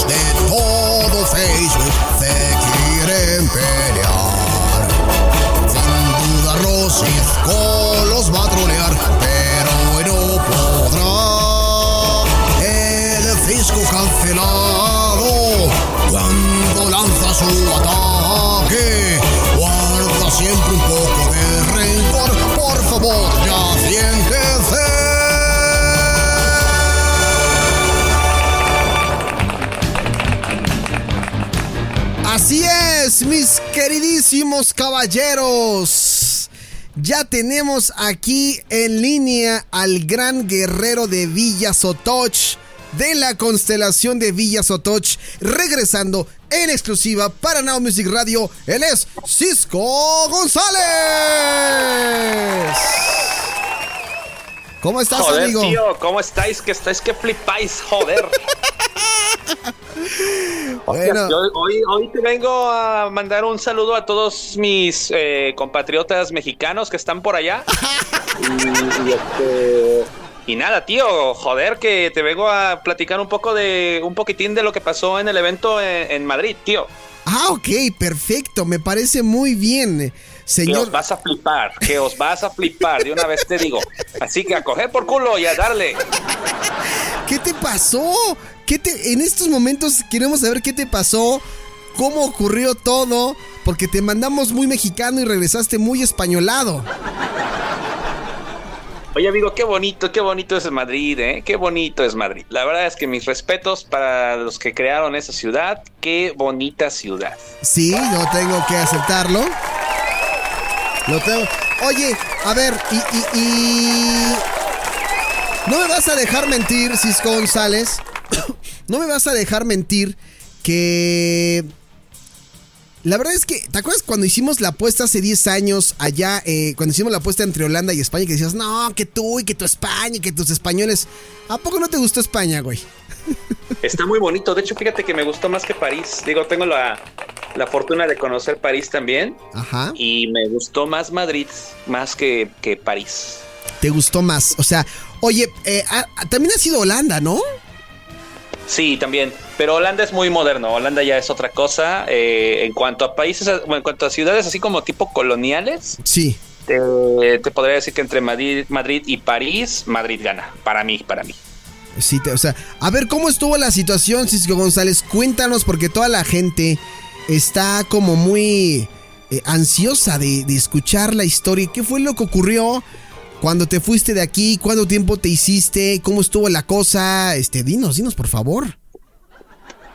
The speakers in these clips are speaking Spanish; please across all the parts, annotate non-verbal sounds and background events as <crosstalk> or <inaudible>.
de todo Facebook se quieren pelear. Sin duda Rosisco los va a trolear, pero no podrá. El fisco cancelado cuando lanza su ataque. Guarda siempre un poco de rencor, por favor, es, mis queridísimos caballeros. Ya tenemos aquí en línea al gran guerrero de Villa Sotoch, de la constelación de Villa Sotoch, regresando en exclusiva para Now Music Radio. Él es Cisco González. ¿Cómo estás, Joder, amigo? tío, ¿cómo estáis? Que estáis que flipáis, joder. <laughs> Bueno. Hoy, hoy te vengo a mandar un saludo a todos mis eh, compatriotas mexicanos que están por allá. <laughs> y, y, este, y nada, tío, joder, que te vengo a platicar un poco de un poquitín de lo que pasó en el evento en, en Madrid, tío. Ah, ok, perfecto, me parece muy bien. Que Señor, os vas a flipar, que os vas a flipar, de una vez te digo. Así que a coger por culo y a darle. ¿qué te pasó? ¿Qué te, en estos momentos queremos saber qué te pasó, cómo ocurrió todo, porque te mandamos muy mexicano y regresaste muy españolado. Oye, amigo, qué bonito, qué bonito es Madrid, ¿eh? Qué bonito es Madrid. La verdad es que mis respetos para los que crearon esa ciudad. Qué bonita ciudad. Sí, yo tengo que aceptarlo. Lo tengo. Oye, a ver, y, y, y- No me vas a dejar mentir, Cisco González. <coughs> no me vas a dejar mentir que... La verdad es que, ¿te acuerdas cuando hicimos la apuesta hace 10 años allá, eh, cuando hicimos la apuesta entre Holanda y España, que decías, no, que tú y que tu España y que tus españoles... ¿A poco no te gustó España, güey? <laughs> Está muy bonito. De hecho, fíjate que me gustó más que París. Digo, tengo la, la fortuna de conocer París también. Ajá. Y me gustó más Madrid, más que, que París. ¿Te gustó más? O sea, oye, eh, ah, también ha sido Holanda, ¿no? Sí, también. Pero Holanda es muy moderno. Holanda ya es otra cosa. Eh, en cuanto a países, bueno, en cuanto a ciudades así como tipo coloniales, Sí. te, te podría decir que entre Madrid, Madrid y París, Madrid gana. Para mí, para mí. Sí, te- o sea, a ver, ¿cómo estuvo la situación, Cisco González? Cuéntanos, porque toda la gente está como muy eh, ansiosa de, de escuchar la historia. ¿Qué fue lo que ocurrió cuando te fuiste de aquí? ¿Cuánto tiempo te hiciste? ¿Cómo estuvo la cosa? Este, dinos, dinos, por favor.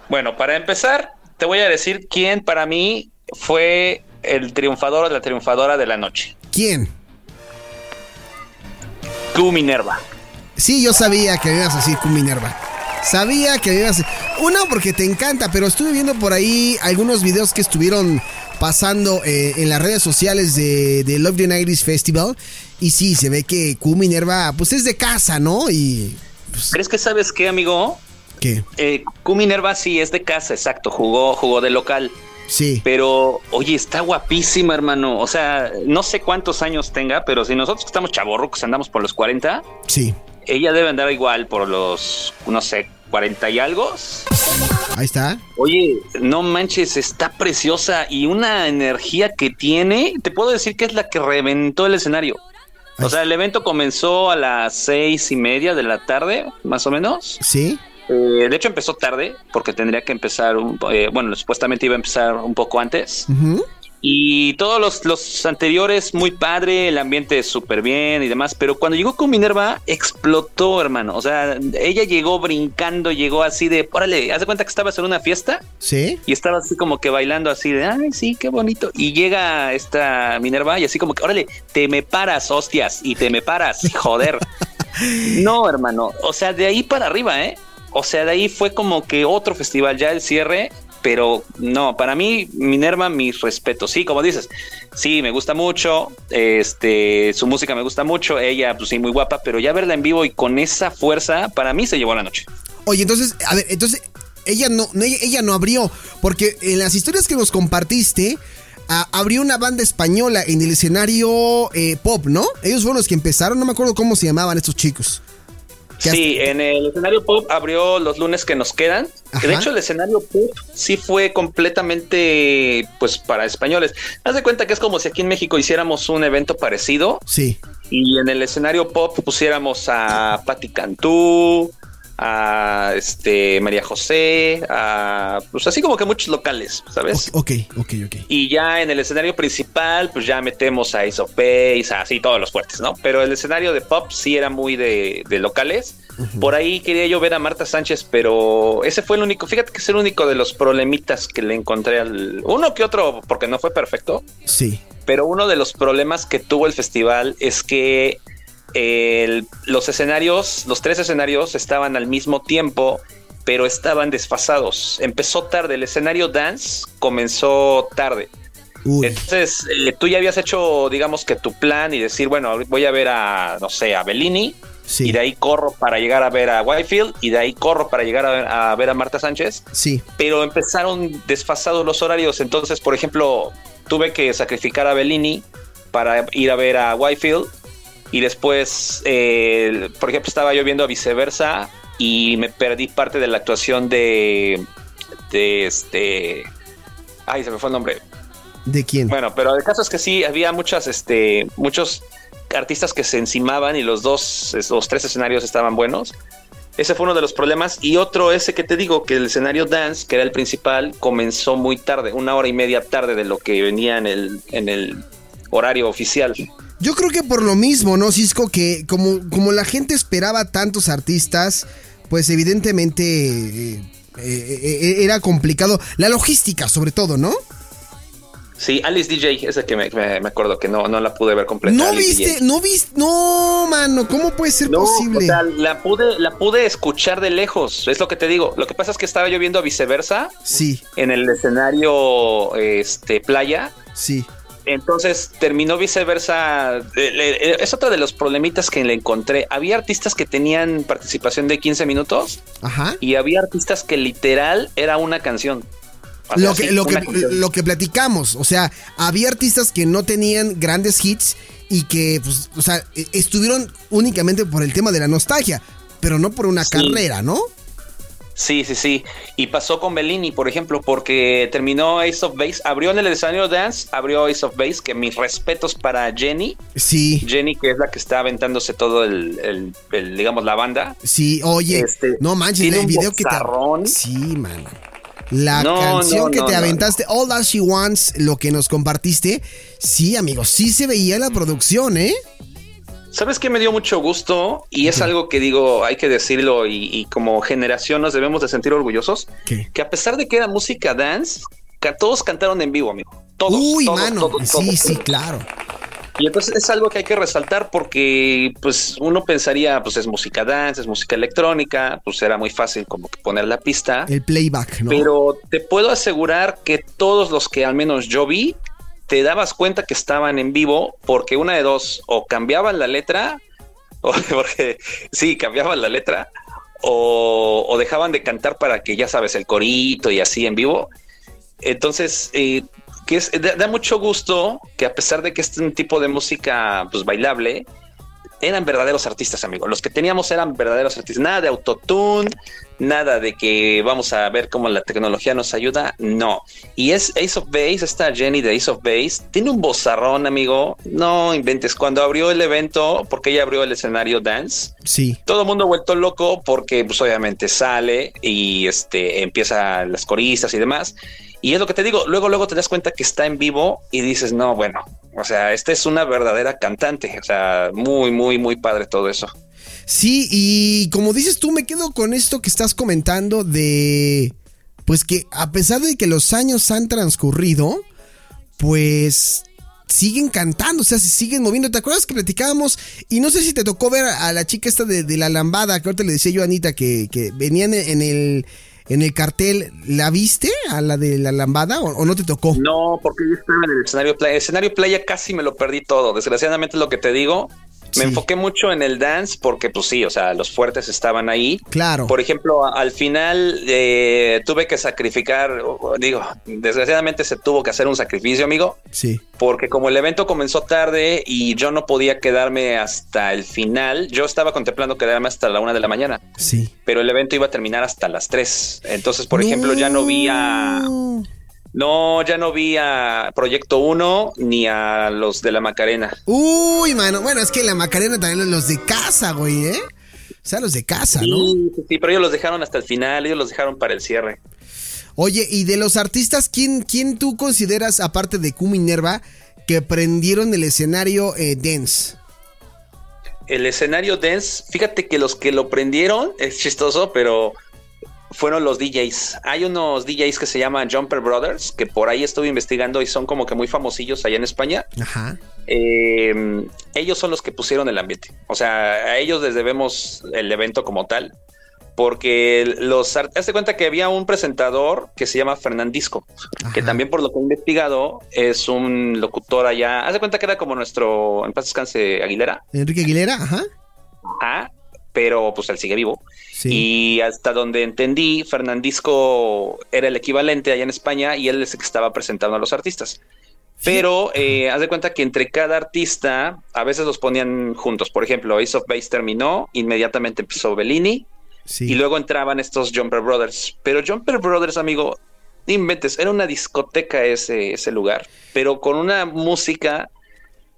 Bueno, para empezar, te voy a decir quién para mí fue el triunfador o la triunfadora de la noche. ¿Quién? Q Minerva. Sí, yo sabía que me ibas a decir con Minerva. Sabía que me ibas a... Una, porque te encanta, pero estuve viendo por ahí algunos videos que estuvieron pasando eh, en las redes sociales de, de Love the 90 Festival. Y sí, se ve que Q Minerva, pues es de casa, ¿no? Y... pues, ¿Crees que sabes qué, amigo? ¿Qué? Eh, Q Minerva sí es de casa, exacto. Jugó, jugó de local. Sí. Pero, oye, está guapísima, hermano. O sea, no sé cuántos años tenga, pero si nosotros que estamos chavorrucos andamos por los 40, Sí. ella debe andar igual por los, no sé, 40 y algo. Ahí está. Oye, no manches, está preciosa y una energía que tiene, te puedo decir que es la que reventó el escenario. O sea, el evento comenzó a las seis y media de la tarde, más o menos. Sí. Eh, de hecho, empezó tarde porque tendría que empezar, un, eh, bueno, supuestamente iba a empezar un poco antes. Ujú. Y todos los, los anteriores, muy padre, el ambiente súper bien y demás. Pero cuando llegó con Minerva, explotó, hermano. O sea, ella llegó brincando, llegó así de, órale, haz de cuenta que estabas en una fiesta Sí. y estaba así como que bailando así de, ay, sí, qué bonito. Y llega esta Minerva y así como que, órale, te me paras, hostias, y te me paras, <laughs> joder. no, hermano. O sea, de ahí para arriba, ¿eh? O sea, de ahí fue como que otro festival, ya el cierre. Pero no, para mí, Minerva, mis respetos. Sí, como dices, sí, me gusta mucho. Este, su música me gusta mucho. Ella, pues sí, muy guapa. Pero ya verla en vivo y con esa fuerza, para mí se llevó la noche. Oye, entonces, a ver, entonces, ella no, no ella, no abrió. Porque en las historias que nos compartiste, abrió una banda española en el escenario eh, pop, ¿no? Ellos fueron los que empezaron, no me acuerdo cómo se llamaban estos chicos. Sí, en el escenario pop abrió los lunes que nos quedan. Que de hecho, el escenario pop sí fue completamente, pues, para españoles. Haz de cuenta que es como si aquí en México hiciéramos un evento parecido Sí. y en el escenario pop pusiéramos a Patti Cantú, a este María José, a pues así como que muchos locales, ¿sabes? Ok, ok, ok. Y ya en el escenario principal, pues ya metemos a Ace of Base, así todos los fuertes, ¿no? Pero el escenario de pop sí era muy de, de locales. Por ahí quería yo ver a Marta Sánchez, pero ese fue el único, fíjate que es el único de los problemitas que le encontré al... Uno que otro, porque no fue perfecto, Sí. pero uno de los problemas que tuvo el festival es que el- los escenarios, los tres escenarios estaban al mismo tiempo, pero estaban desfasados. Empezó tarde, el escenario dance comenzó tarde. Uy. Entonces, eh, tú ya habías hecho, digamos que tu plan y decir, bueno, voy a ver a, no sé, a Bellini, Sí. y de ahí corro para llegar a ver a Whitefield, y de ahí corro para llegar a, ver a Marta Sánchez, Sí. pero empezaron desfasados los horarios. Entonces, por ejemplo, tuve que sacrificar a Bellini para ir a ver a Whitefield, y después, eh, por ejemplo, estaba yo viendo a viceversa, y me perdí parte de la actuación de, de este. Ay, se me fue el nombre. ¿De quién? Bueno, pero el caso es que sí, había muchas, este, muchos artistas que se encimaban y los dos, los tres escenarios estaban buenos. Ese fue uno de los problemas. Y otro, ese que te digo, que el escenario dance, que era el principal, comenzó muy tarde, una hora y media tarde de lo que venía en el, en el horario oficial. Yo creo que por lo mismo, ¿no, Cisco? Que como, como la gente esperaba tantos artistas, pues evidentemente eh, eh, eh, era complicado. La logística, sobre todo, ¿no? Sí, Alice DJ, ese que me, me- me acuerdo que no, no la pude ver completa. No Alice viste, DJ. no viste, no, mano, ¿cómo puede ser No, posible? o sea, la pude, la pude escuchar de lejos, es lo que te digo. Lo que pasa es que estaba yo viendo a viceversa Sí, en el escenario este playa. sí. Entonces terminó viceversa. Eh, eh, Es otro de los problemitas que le encontré. Había artistas que tenían participación de 15 minutos Ajá. y había artistas que literal era una canción. O sea, Lo que, sí, lo, que, canción. lo que platicamos, o sea, había artistas que no tenían grandes hits y que, pues, o sea, e- estuvieron únicamente por el tema de la nostalgia, pero no por una Sí. carrera, ¿no? Sí, sí, sí. Y pasó con Bellini, por ejemplo, porque terminó Ace of Base, abrió en el escenario Dance, abrió Ace of Base, que mis respetos para Jenny. Sí, Jenny, que es la que está aventándose todo el, el- el, digamos, la banda. sí, oye, Este, no manches, tiene el un video que te... Sí, mano. La No, canción no, que no, te aventaste, All That She Wants, lo que nos compartiste, sí, amigos, sí se veía la producción, ¿eh? ¿Sabes qué me dio mucho gusto? Y es algo que digo, hay que decirlo y, y como generación nos debemos de sentir orgullosos, ¿Qué? que a pesar de que era música dance, que todos cantaron en vivo, amigo. Todos. Uy, todos, mano, todos, sí, sí, claro. Y entonces es algo que hay que resaltar porque pues uno pensaría, pues es música dance, es música electrónica, pues era muy fácil como que poner la pista. El playback, ¿no? Pero te puedo asegurar que todos los que al menos yo vi, te dabas cuenta que estaban en vivo porque una de dos, o cambiaban la letra, <laughs> o porque sí, cambiaban la letra, o, o dejaban de cantar para que ya sabes, el corito y así en vivo. Entonces, eh, que es, da, da mucho gusto que a pesar de que es un tipo de música pues bailable, eran verdaderos artistas, amigo. Los que teníamos eran verdaderos artistas. Nada de autotune, nada de que vamos a ver cómo la tecnología nos ayuda. No. Y es Ace of Base, esta Jenny de Ace of Base, tiene un bozarrón, amigo. No inventes. Cuando abrió el evento, porque ella abrió el escenario Dance, Sí. todo el mundo vuelto loco porque pues obviamente sale y este empieza las coristas y demás. Y es lo que te digo, luego luego te das cuenta que está en vivo y dices, "No, bueno, o sea, esta es una verdadera cantante." O sea, muy muy muy padre todo eso. Sí, y como dices tú, me quedo con esto que estás comentando de, pues que a pesar de que los años han transcurrido, pues siguen cantando, o sea, se siguen moviendo. ¿Te acuerdas que platicábamos? Y no sé si te tocó ver a, la chica esta de, la lambada, que ahorita le decía yo a Anita que, que venían en el en el cartel, ¿la viste a la de la lambada o, no te tocó? No, porque yo estaba en el escenario playa. El escenario playa casi me lo perdí todo. Desgraciadamente es lo que te digo. Me enfoqué mucho en el dance porque, pues sí, o sea, los fuertes estaban ahí. Claro. Por ejemplo, al final eh, tuve que sacrificar, digo, desgraciadamente se tuvo que hacer un sacrificio, amigo. Sí. Porque como el evento comenzó tarde y yo no podía quedarme hasta el final, yo estaba contemplando quedarme hasta la una de la mañana. Sí. Pero el evento iba a terminar hasta las tres. Entonces, por ejemplo, ya no vi a no, ya no vi a Proyecto 1 ni a los de la Macarena. Uy, mano. Bueno, es que la Macarena también los de casa, güey, ¿eh? O sea, los de casa, ¿no? Sí, pero ellos los dejaron hasta el final, ellos los dejaron para el cierre. Oye, y de los artistas, ¿quién, quién tú consideras, aparte de Kumi Nerva, que prendieron el escenario eh, dance? El escenario dance, fíjate que los que lo prendieron, es chistoso, pero fueron los DJs. Hay unos DJs que se llaman Jumper Brothers, que por ahí estuve investigando y son como que muy famosillos allá en España. Ajá. Em, ellos son los que pusieron el ambiente. O sea, a ellos les debemos el evento como tal. Porque los hazte cuenta que había un presentador que se llama Fernandisco, que también por lo que he investigado es un locutor allá. Haz de cuenta que era como nuestro en paz descanse Aguilera. Enrique Aguilera, ajá. Ajá pero pues él sigue vivo. Y hasta donde entendí, Fernandisco era el equivalente allá en España y él es el que estaba presentando a los artistas. Pero eh, haz de cuenta que entre cada artista a veces los ponían juntos. Por ejemplo, Ace of Base terminó, inmediatamente empezó Bellini y luego entraban estos Jumper Brothers. Pero Jumper Brothers, amigo, inventes, era una discoteca ese, ese lugar, pero con una música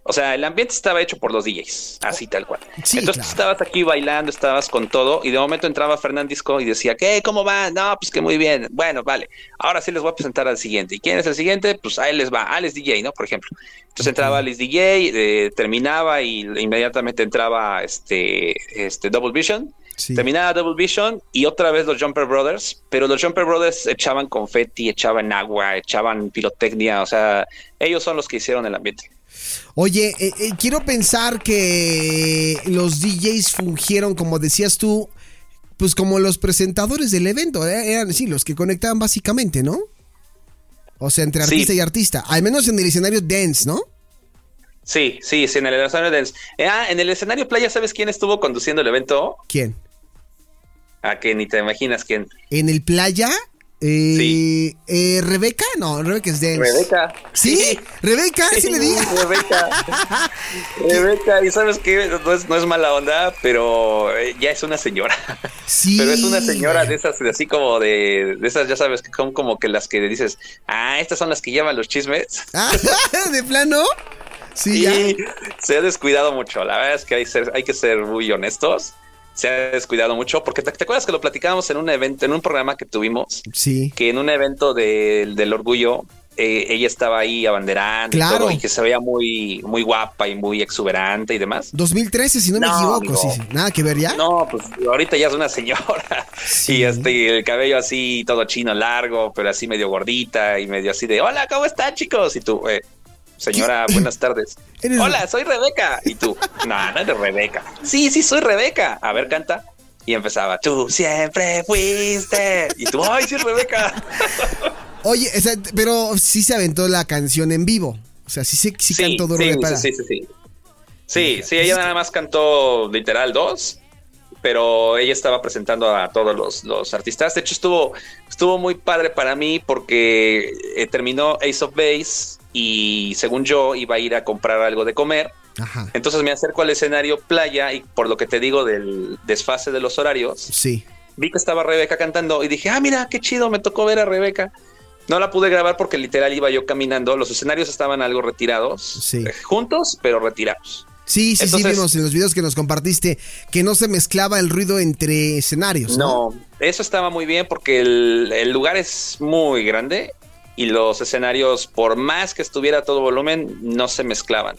o sea, el ambiente estaba hecho por los DJs, así tal cual. Entonces estabas aquí bailando, estabás con todo, y de momento entraba Fernandisco y decía, ¿qué? ¿Cómo va? No, pues que muy bien. Bueno, vale. Ahora sí les voy a presentar al siguiente. ¿Y quién es el siguiente? Pues a él les va, Alex DJ, ¿no? Por ejemplo. Entonces entraba Alex DJ, eh, terminaba y inmediatamente entraba este, este Double Vision. Terminaba Double Vision y otra vez los Jumper Brothers, pero los Jumper Brothers echaban confeti, echaban agua, echaban pirotecnia, o sea, ellos son los que hicieron el ambiente. Oye, eh, eh, quiero pensar que los DJs fungieron, como decías tú, pues como los presentadores del evento, ¿eh? eran sí, los que conectaban básicamente, ¿no? O sea, entre artista y artista, al menos en el escenario dance, ¿no? Sí, sí, sí, en el escenario dance. ah, en el escenario playa, ¿sabes quién estuvo conduciendo el evento? ¿Quién? A ah, que ni te imaginas quién. ¿En el playa? Eh, eh, Rebeca, no, Rebeca es de Rebeca. ¿Sí? Rebeca, sí, le dije. <laughs> Rebeca. Rebeca, y sabes que no es, no es mala onda, pero eh, ya es una señora. Sí. Pero es una señora de esas, así como de, de esas, ya sabes, que son como que las que dices, ah, estas son las que llevan los chismes. Ah, <laughs> ¿de plano? Sí, se ha descuidado mucho. La verdad es que hay, ser, hay que ser muy honestos se ha descuidado mucho, porque te, acuerdas que lo platicábamos en un evento, en un programa que tuvimos, sí. que en un evento del orgullo, eh, ella estaba ahí abanderando y, todo, y que se veía muy, muy guapa y muy exuberante y demás. 2013, si no, me equivoco, sí, nada que ver ya. No, pues ahorita ya es una señora. Y este, el cabello así, todo chino largo, pero así medio gordita y medio así de, hola, ¿cómo están chicos? Y tú, eh, Señora, <laughs> buenas tardes. <laughs> Hola, soy Rebeca. Y tú, <laughs> no, no eres Rebeca. Sí, sí, soy Rebeca. A ver, canta. Y empezaba, tú siempre fuiste. Y tú, ay, sí, Rebeca. Oye, pero sí se aventó la canción en vivo. O sea, sí, sí, sí, cantó duro sí, de para. Sí, sí, sí. Sí, sí, ella nada más cantó literal dos, pero ella estaba presentando a todos los, los artistas. De hecho, estuvo, estuvo muy padre para mí porque eh, terminó Ace of Base y según yo iba a ir a comprar algo de comer. Entonces me acerco al escenario playa y por lo que te digo del desfase de los horarios, sí. vi que estaba Rebeca cantando y dije, ah, mira, qué chido, me tocó ver a Rebeca. No la pude grabar porque literal iba yo caminando, los escenarios estaban algo retirados, eh, juntos, pero retirados. Sí, sí, sí, vimos en los videos que nos compartiste que no se mezclaba el ruido entre escenarios. No, eso estaba muy bien porque el, el lugar es muy grande y los escenarios, por más que estuviera todo volumen, no se mezclaban.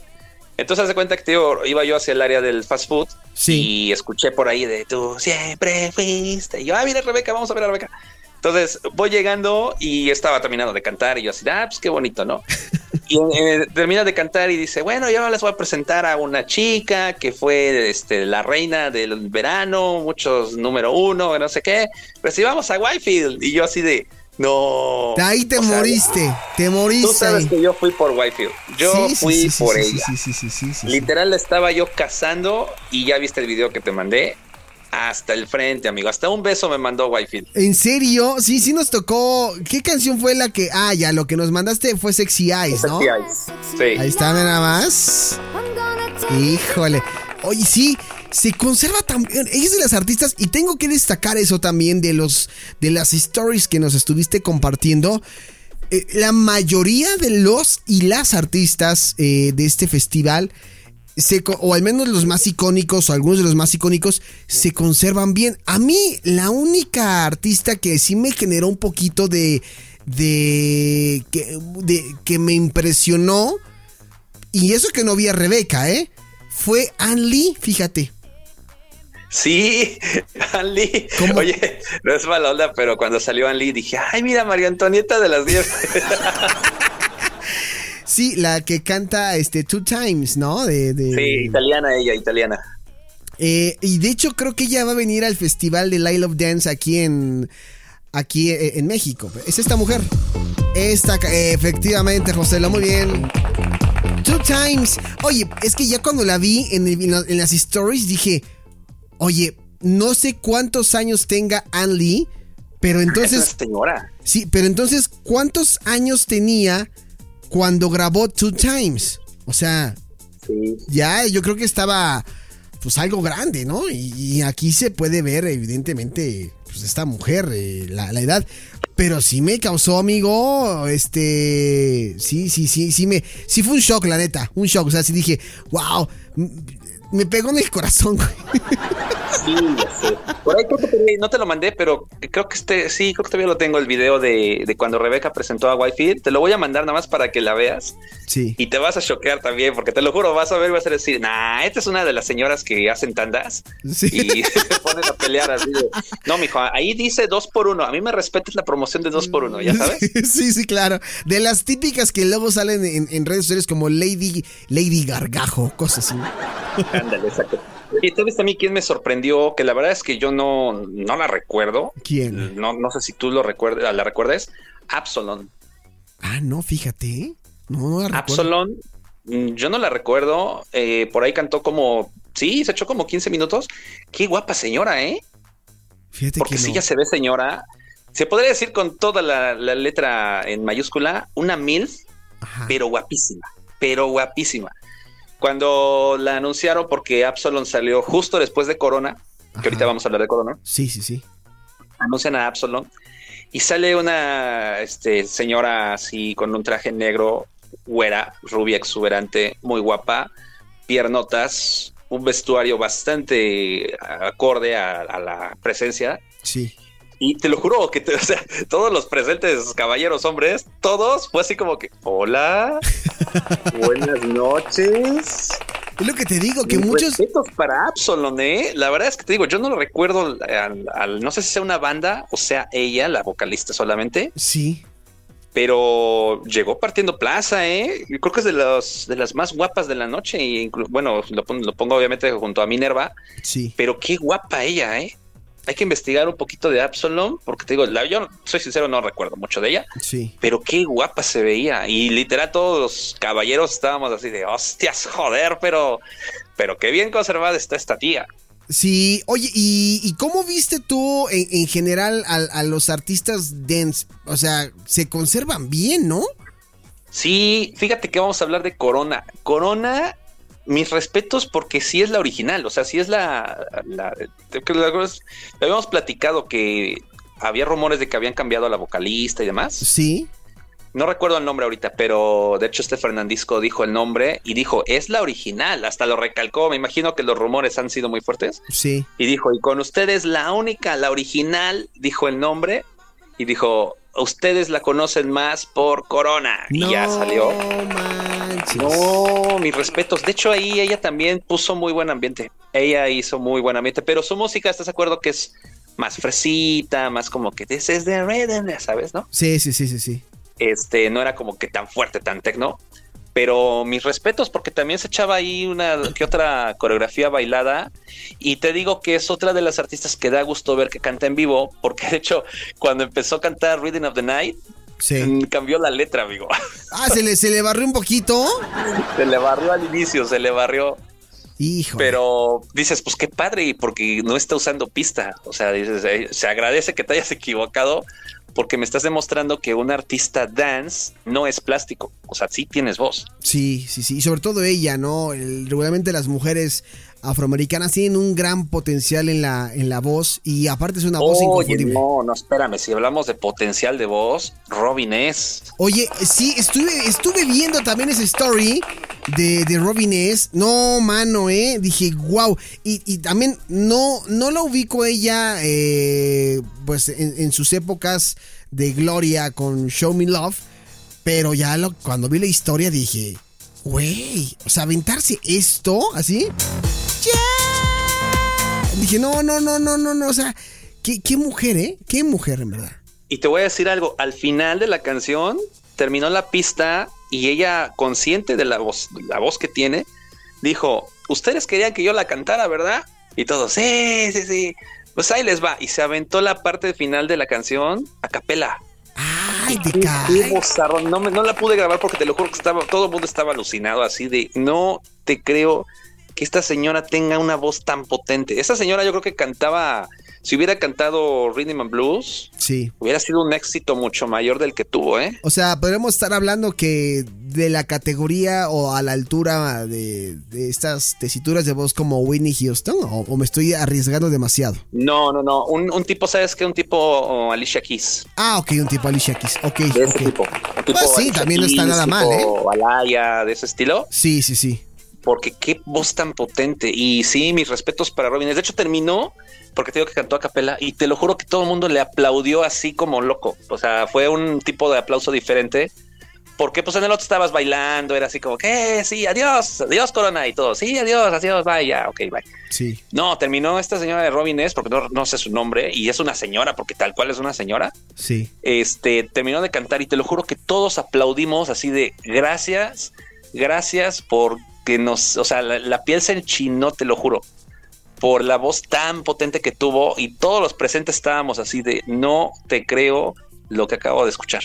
Entonces, hace cuenta que iba yo hacia el área del fast food y escuché por ahí de tú siempre fuiste. Y yo, ah, mira, Rebeca, vamos a ver a Rebeca. Entonces voy llegando y estaba terminando de cantar y yo así, ah, pues qué bonito, ¿no? Y eh, termina de cantar y dice, bueno, yo les voy a presentar a una chica que fue este, la reina del verano, muchos número uno, no sé qué. Recibamos a Whitefield. Y yo así de, no. Ahí te moriste, te moriste. Tú sabes que yo fui por Whitefield. Yo fui por ella. Literal la estaba yo cazando y ya viste el video que te mandé hasta el frente, amigo. Hasta un beso me mandó Whitefield. ¿En serio? Sí, sí nos tocó. ¿Qué canción fue la que.? Ah, ya, lo que nos mandaste fue Sexy Eyes, ¿no? Sexy Eyes. Sí. Ahí está, nada más. Híjole. Oye, sí, se conserva también. Ella es de las artistas y tengo que destacar eso también de los de las stories que nos estuviste compartiendo. Eh, la mayoría de los y las artistas eh, de este festival o al menos los más icónicos o algunos de los más icónicos se conservan bien. A mí la única artista que sí me generó un poquito de de que, de, que me impresionó y eso que no vi a Rebeca, ¿eh? Fue Ann Lee, fíjate. Sí, <laughs> Ann Lee. Oye, no es mala onda, pero cuando salió Ann Lee dije, ay, mira, María Antonieta de las 10. <laughs> Sí, la que canta este Two Times, ¿no? De, Sí, italiana ella, italiana. Eh, y de hecho creo que ella va a venir al festival de Light of Dance aquí en aquí eh, en México. Es esta mujer. Esta, efectivamente, José, lo muy bien. Two Times. Oye, es que ya cuando la vi en, en las stories dije, oye, no sé cuántos años tenga Ann Lee, pero entonces... Es señora. Sí, pero entonces, ¿cuántos años tenía cuando grabó Two Times. O sea, ya yo creo que estaba pues algo grande, ¿no? Y, aquí se puede ver evidentemente pues esta mujer, eh, la, la, edad. Pero sí me causó, amigo, este... Sí, sí, sí, sí me... Sí fue un shock, la neta, un shock. O sea, sí dije, wow, me pegó en el corazón, Sí, ya sé. Por ahí creo que no te lo mandé, pero creo que este, sí, creo que todavía lo tengo el video de, de cuando Rebeca presentó a Wi-Fi. Te lo voy a mandar nada más para que la veas. Sí. Y te vas a choquear también, porque te lo juro, vas a ver, vas a decir, nah, esta es una de las señoras que hacen tandas. Sí. Y <laughs> se ponen a pelear así de, no, mijo, ahí dice dos por uno. A mí me respetes la promoción de dos por uno, ¿ya sabes? <laughs> Sí, sí, claro. De las típicas que luego salen en, en redes sociales como Lady, Lady Gargajo, cosas así. Ándale, exacto. Y sabes a mí quién me sorprendió, que la verdad es que yo no, no la recuerdo. ¿Quién? No, no sé si tú lo recuerdas, la recuerdes. Absalon. Ah, no, fíjate. No, no Absalon, yo no la recuerdo. Eh, por ahí cantó como, sí, se echó como 15 minutos. Qué guapa señora, ¿eh? Fíjate Porque que sí, ya se ve señora. Se podría decir con toda la, letra en mayúscula, una MILF, pero guapísima, pero guapísima. Cuando la anunciaron, porque Absalon salió justo después de Corona, que ahorita vamos a hablar de Corona. Sí, sí, sí. Anuncian a Absalon y sale una este, señora así con un traje negro, güera, rubia, exuberante, muy guapa, piernotas, un vestuario bastante acorde a, a la presencia. Sí. Y te lo juro que <laughs> o sea, todos los presentes caballeros hombres, todos fue así como que, hola, <laughs> buenas noches. Es lo que te digo, que muchos. Para Absalon, ¿eh? La verdad es que te digo, yo no lo recuerdo al, no sé si sea una banda o sea ella, la vocalista solamente. Sí. Pero llegó partiendo plaza, ¿eh? Yo creo que es de, los, de las más guapas de la noche. Y bueno, lo, lo pongo obviamente junto a Minerva. Sí. Pero qué guapa ella, ¿eh? Hay que investigar un poquito de Absalom, porque te digo, la, yo soy sincero, no recuerdo mucho de ella. Sí. Pero qué guapa se veía. Y literal, todos los caballeros estábamos así de hostias, joder, pero, pero qué bien conservada está esta tía. Sí, oye, ¿y, cómo viste tú en, general a, a, los artistas dance? O sea, se conservan bien, ¿no? Sí, fíjate que vamos a hablar de Corona. Corona mis respetos porque sí es la original, o sea, sí es la... la, habíamos platicado que había rumores de que habían cambiado a la vocalista y demás. Sí. No recuerdo el nombre ahorita, pero de hecho este Fernandisco dijo el nombre y dijo, es la original, hasta lo recalcó, me imagino que los rumores han sido muy fuertes. Sí. Y dijo, y con ustedes la única, la original, dijo el nombre y dijo, ustedes la conocen más por Corona. y ya salió. No, mis respetos. De hecho, ahí ella también puso muy buen ambiente. Ella hizo muy buen ambiente, pero su música, ¿estás de acuerdo que es más fresita, más como que this is the rhythm, ¿sabes, no? Sí, sí, sí, sí, sí. Este, no era como que tan fuerte, tan tecno. Pero mis respetos porque también se echaba ahí una que otra coreografía bailada y te digo que es otra de las artistas que da gusto ver que canta en vivo porque de hecho cuando empezó a cantar Reading of the Night mm, cambió la letra, amigo. Ah, se le, se le barrió un poquito. se le barrió al inicio, se le barrió. Hijo. Pero dices, pues qué padre, porque no está usando pista. O sea, dices, eh, se agradece que te hayas equivocado, porque me estás demostrando que un artista dance no es plástico. O sea, sí tienes voz. Sí, sí, sí. Y sobre todo ella, ¿no? regularmente las mujeres afroamericanas tienen un gran potencial en la, en la voz y aparte es una voz inconfundible. No, no, espérame, si hablamos de potencial de voz, Robin es. Oye, sí, estuve, estuve viendo también esa story de, de Robin S. No, mano, eh. Dije, wow. Y, también no, no la ubico ella, eh, pues en, sus épocas de gloria con Show Me Love. Pero ya lo, cuando vi la historia dije, güey, o sea, aventarse esto así. Dije, no, no, no, no, no, no. O sea, qué, qué mujer, ¿eh? Qué mujer, en verdad. Y te voy a decir algo. Al final de la canción, terminó la pista y ella, consciente de la voz, la voz que tiene, dijo: Ustedes querían que yo la cantara, ¿verdad? Y todos, sí, sí, sí. Pues ahí les va. Y se aventó la parte final de la canción a capela. Ay, te cae. No, no la pude grabar porque te lo juro que estaba, todo el mundo estaba alucinado así de no te creo que esta señora tenga una voz tan potente. Esa señora yo creo que cantaba, si hubiera cantado Rhythm and Blues, sí. hubiera sido un éxito mucho mayor del que tuvo, ¿eh? O sea, podríamos estar hablando que de la categoría o a la altura de, estas tesituras de voz como Whitney Houston, o, me estoy arriesgando demasiado. No, no, no. Un, tipo, ¿sabes qué? Un tipo oh, Alicia Keys. Ah, ok, un tipo Alicia Keys. Ok. De ese tipo. pues sí, también no está nada mal, ¿eh? Alaya, de ese estilo. Sí, sí, sí porque qué voz tan potente. Y sí, mis respetos para Robin. De hecho, terminó porque te digo que cantó a capela y te lo juro que todo el mundo le aplaudió así como loco. O sea, fue un tipo de aplauso diferente. Porque pues en el otro estabas bailando, era así como que sí, adiós, adiós Corona y todo, sí, adiós, adiós, vaya, ok, bye. Sí. No, terminó esta señora de Robin S, porque no, no, sé su nombre, y es una señora, porque tal cual es una señora. Sí. Este, terminó de cantar y te lo juro que todos aplaudimos así de gracias, gracias por que nos, o sea, la, piel se enchinó, te lo juro, por la voz tan potente que tuvo y todos los presentes estábamos así de no te creo lo que acabo de escuchar.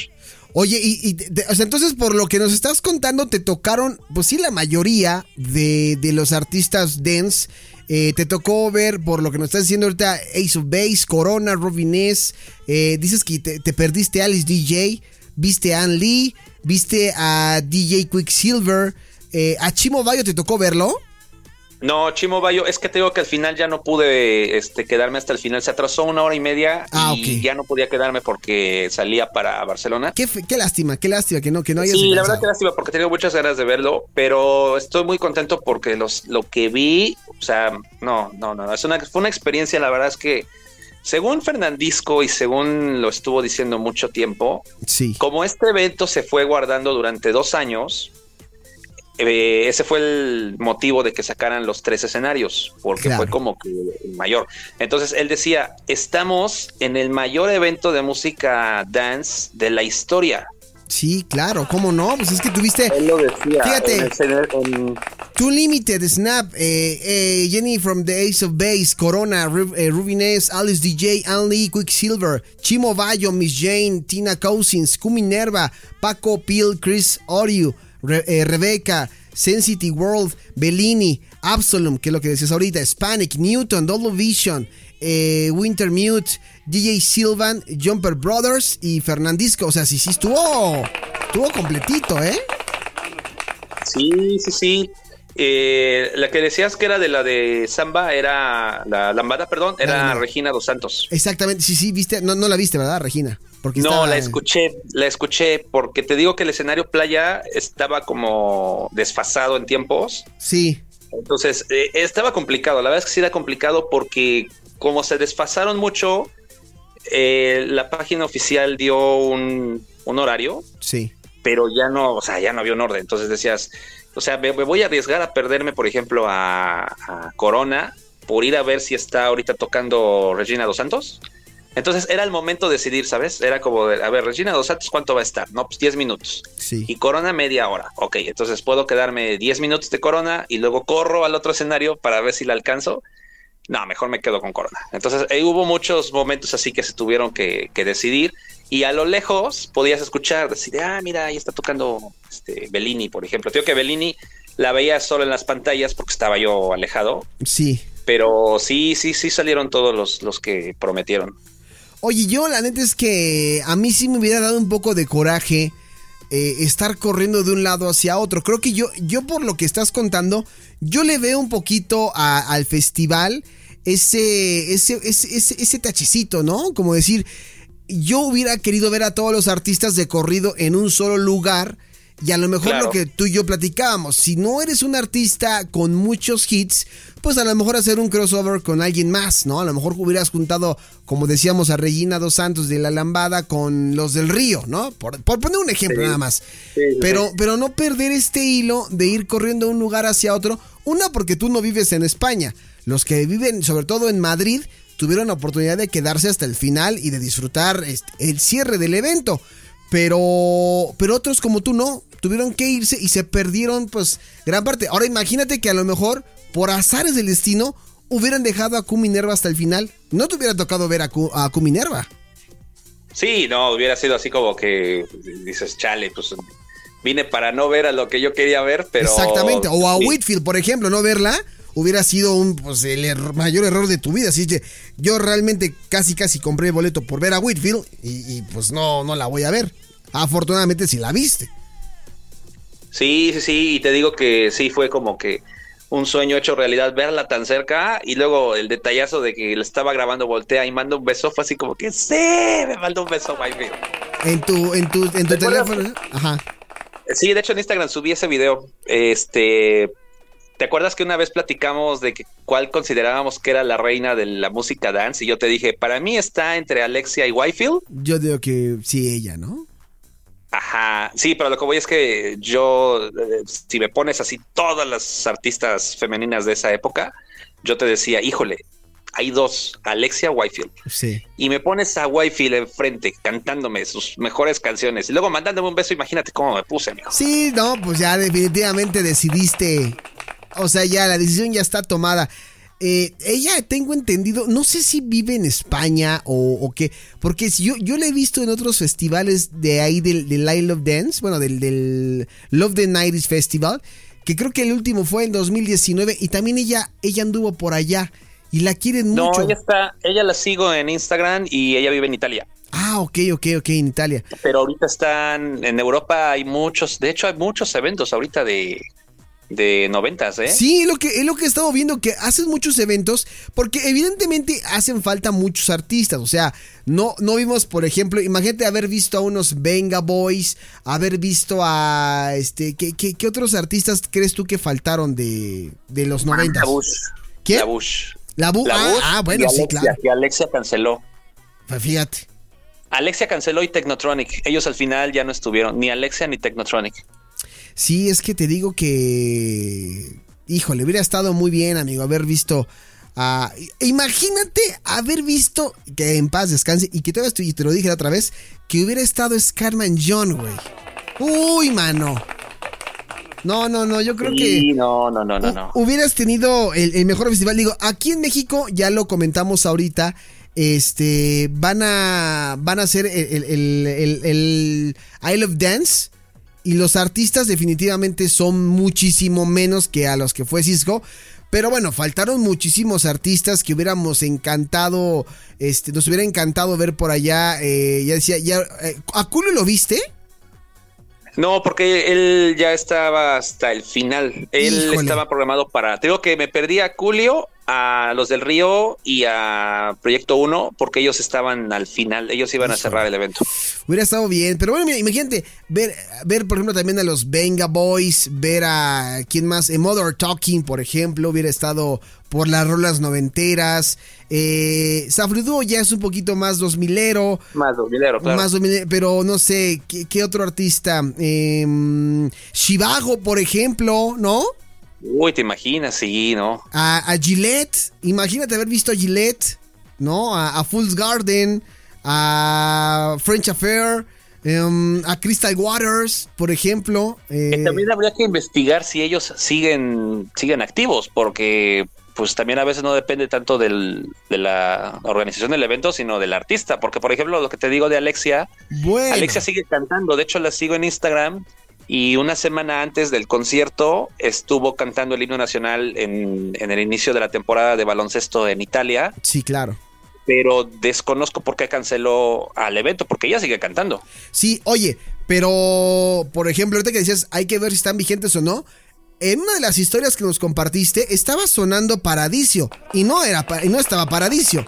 Oye, y, entonces por lo que nos estás contando, te tocaron, pues sí, la mayoría de, los artistas dance. Eh, te tocó ver, por lo que nos estás diciendo ahorita, Ace of Base, Corona, Robin S. Eh, dices que te, te, perdiste Alice DJ, viste a Ann Lee, viste a DJ Quicksilver. Eh, ¿A Chimo Bayo te tocó verlo? No, Chimo Bayo, es que te digo que al final ya no pude este, quedarme hasta el final. Se atrasó una hora y media ah, y ya no podía quedarme porque salía para Barcelona. Qué, lástima, qué lástima que no, que no hayas Sí, la verdad que lástima porque tengo muchas ganas de verlo, pero estoy muy contento porque los, lo que vi, o sea, no, no, no, es una, fue una experiencia, la verdad es que según Fernandisco y según lo estuvo diciendo mucho tiempo, sí. como este evento se fue guardando durante dos años, eh, ese fue el motivo de que sacaran los tres escenarios, porque fue como que el mayor. Entonces él decía, estamos en el mayor evento de música dance de la historia. Sí, claro, ¿cómo no? Pues es que tuviste. Él lo decía. Fíjate. Too Limited, Snap, eh, eh, Jenny from the Ace of Base, Corona, Rubinez, Alice DJ, Anli, Quicksilver, Chimo Bayo, Miss Jane, Tina Cousins, Nerva, Paco Peel, Chris Oriu, eh, Rebecca, Sensitive World, Bellini, Absalom, que es lo que decías ahorita, Hispanic, Newton, Double Vision, eh, Winter Mute, DJ Sylvan, Jumper Brothers y Fernandisco. O sea, sí, sí, estuvo, estuvo completito, ¿eh? Sí, sí, sí. Eh, la que decías que era de la de Samba era la lambada, perdón, era Regina dos Santos. Exactamente, sí, sí, viste, no, no la viste, ¿verdad, Regina? No, la escuché, la escuché porque te digo que el escenario playa estaba como desfasado en tiempos. Sí. Entonces, eh, estaba complicado, la verdad es que sí era complicado porque como se desfasaron mucho, eh, la página oficial dio un, horario. Sí. Pero ya no, o sea, ya no había un orden. Entonces decías, o sea, me, voy a arriesgar a perderme, por ejemplo, a, a Corona por ir a ver si está ahorita tocando Regina dos Santos Entonces era el momento de decidir, ¿sabes? Era como, de, a ver, Regina Dos Santos, ¿cuánto va a estar? No, pues 10 minutos. Sí. Y Corona media hora. Ok, entonces puedo quedarme 10 minutos de Corona y luego corro al otro escenario para ver si la alcanzo. No, mejor me quedo con Corona. Entonces ahí hubo muchos momentos así que se tuvieron que, que decidir y a lo lejos podías escuchar, decir, ah, mira, ahí está tocando este, Bellini, por ejemplo. Tengo que Bellini la veía solo en las pantallas porque estaba yo alejado. Sí. Pero sí, sí, sí salieron todos los, los que prometieron. Oye, yo la neta es que a mí sí me hubiera dado un poco de coraje eh, estar corriendo de un lado hacia otro. Creo que yo, yo por lo que estás contando, yo le veo un poquito al festival ese, ese, ese, ese, ese tachecito, ¿no? Como decir, yo hubiera querido ver a todos los artistas de corrido en un solo lugar. Y a lo mejor Claro. lo que tú y yo platicábamos, si no eres un artista con muchos hits, pues a lo mejor hacer un crossover con alguien más, ¿no? A lo mejor hubieras juntado, como decíamos, a Regina Dos Santos de la Lambada con los del Río, ¿no? Por, por poner un ejemplo Sí. nada más. Sí, sí, pero, pero no perder este hilo de ir corriendo de un lugar hacia otro. Una, porque tú no vives en España. Los que viven, sobre todo en Madrid, tuvieron la oportunidad de quedarse hasta el final y de disfrutar este, el cierre del evento. Pero, pero otros como tú no, tuvieron que irse y se perdieron pues gran parte. Ahora imagínate que a lo mejor por azares del destino hubieran dejado a Q Minerva hasta el final. No te hubiera tocado ver a Q, a Q Minerva. Sí, no, hubiera sido así como que dices, chale, pues vine para no ver a lo que yo quería ver, pero... Exactamente. O a. Whitfield, por ejemplo, no verla hubiera sido un, pues, el error- mayor error de tu vida. Así que yo realmente casi casi compré el boleto por ver a Whitfield y, y, pues no, no la voy a ver. Afortunadamente sí la viste. Sí, sí, sí, y te digo que sí fue como que un sueño hecho realidad verla tan cerca y luego el detallazo de que le estaba grabando voltea y manda un beso fue así como que sí, me mandó un beso, Whitefield. En tu, en tu, en tu teléfono. Ajá. Sí, de hecho en Instagram subí ese video. Este, ¿te acuerdas que una vez platicamos de que cuál considerábamos que era la reina de la música dance? Y yo te dije, para mí está entre Alexia y Whitefield. Yo digo que sí, ella, ¿no? Ajá, sí, pero lo que voy es que yo, eh, si me pones así todas las artistas femeninas de esa época, yo te decía, híjole, hay dos, Alexia Whitefield, Sí. y me pones a Whitefield enfrente cantándome sus mejores canciones y luego mandándome un beso, imagínate cómo me puse, amigo. Sí, no, pues ya definitivamente decidiste. O sea, ya la decisión ya está tomada. Eh, ella, tengo entendido, no sé si vive en España o, o qué, porque si yo, yo la he visto en otros festivales de ahí del, del I Love Dance, bueno, del, del Love the 90s Festival, que creo que el último fue en 2019 y también ella, ella anduvo por allá y la quieren No, mucho. ella está, ella la sigo en Instagram y ella vive en Italia. Ah, ok, ok, ok, en Italia. Pero ahorita están en Europa, hay muchos, de hecho hay muchos eventos ahorita de, de noventas, ¿eh? Sí, es lo que, es lo que he estado viendo, que hacen muchos eventos, porque evidentemente hacen falta muchos artistas. O sea, no, no vimos, por ejemplo, imagínate haber visto a unos Venga Boys, haber visto a este. ¿Qué, qué, qué otros artistas crees tú que faltaron de, de los 90? La Bush. ¿Quién? La Bush. La Bu- La ah, Bush ah, bueno, y sí, Alexia, claro. Que Alexia canceló. Fíjate. Alexia canceló y Technotronic. Ellos al final ya no estuvieron, ni Alexia ni Technotronic. Sí, es que te digo que. Híjole, hubiera estado muy bien, amigo, haber visto. imagínate haber visto que en paz descanse y que todavía estoy, y te lo dije la otra vez, que hubiera estado Scarman John, güey. Uy, mano. No, no, no, yo creo que. Sí, no, no, no, no, no. hu- Hubieras tenido el, el mejor festival. Digo, aquí en México, ya lo comentamos ahorita. Este van a. Van a hacer el, el, el- el Isle of Dance. Y los artistas definitivamente son muchísimo menos que a los que fue Cisco. Pero bueno, faltaron muchísimos artistas que hubiéramos encantado. Este, nos hubiera encantado ver por allá. eh, ya decía, ya. eh, ¿A Culo lo viste? No, porque él ya estaba hasta el final. Él Híjole. estaba programado para. Te digo que me perdí a Julio, a los del Río y a Proyecto 1, porque ellos estaban al final. Ellos iban a cerrar el evento. Hubiera estado bien, pero bueno, mira, imagínate ver, ver por ejemplo también a los Venga Boys, ver a quién más, eh, Mother Talking, por ejemplo, hubiera estado por las rolas noventeras. Eh, Safruduo ya es un poquito más dos milero, Más dominero, claro. más 2000, pero no sé, ¿qué, qué otro artista? Eh, Shivago, por ejemplo, ¿no? Uy, te imaginas, sí, ¿no? A, a Gillette, imagínate haber visto a Gillette. ¿no? A, a Fool's Garden, a French Affair, em, a Crystal Waters, por ejemplo. Que eh, también habría que investigar si ellos siguen, siguen activos, porque pues también a veces no depende tanto del, de la organización del evento, sino del artista. Porque, por ejemplo, lo que te digo de Alexia, bueno, Alexia sigue cantando. De hecho, la sigo en Instagram y una semana antes del concierto estuvo cantando el himno nacional en, en el inicio de la temporada de baloncesto en Italia. sí, claro. Pero desconozco por qué canceló al evento, porque ella sigue cantando. Sí, oye, pero por ejemplo, ahorita que decías, hay que ver si están vigentes o no. En una de las historias que nos compartiste estaba sonando Paradiso y no era y no estaba Paradiso.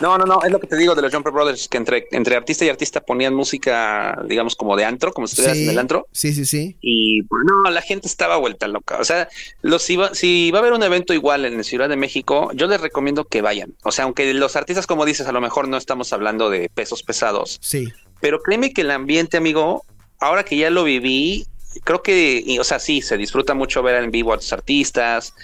No, no, no, es lo que te digo de los Jumper Brothers, que entre, entre artista y artista ponían música, digamos, como de antro, como si estuvieras en el antro. sí, sí, sí. Y pues, no, la gente estaba vuelta loca. O sea, los iba, si va a haber un evento igual en la Ciudad de México, yo les recomiendo que vayan. O sea, aunque los artistas, como dices, a lo mejor no estamos hablando de pesos pesados, Sí. pero créeme que el ambiente, amigo, ahora que ya lo viví, creo que, y, o sea, sí, se disfruta mucho ver en vivo a tus artistas.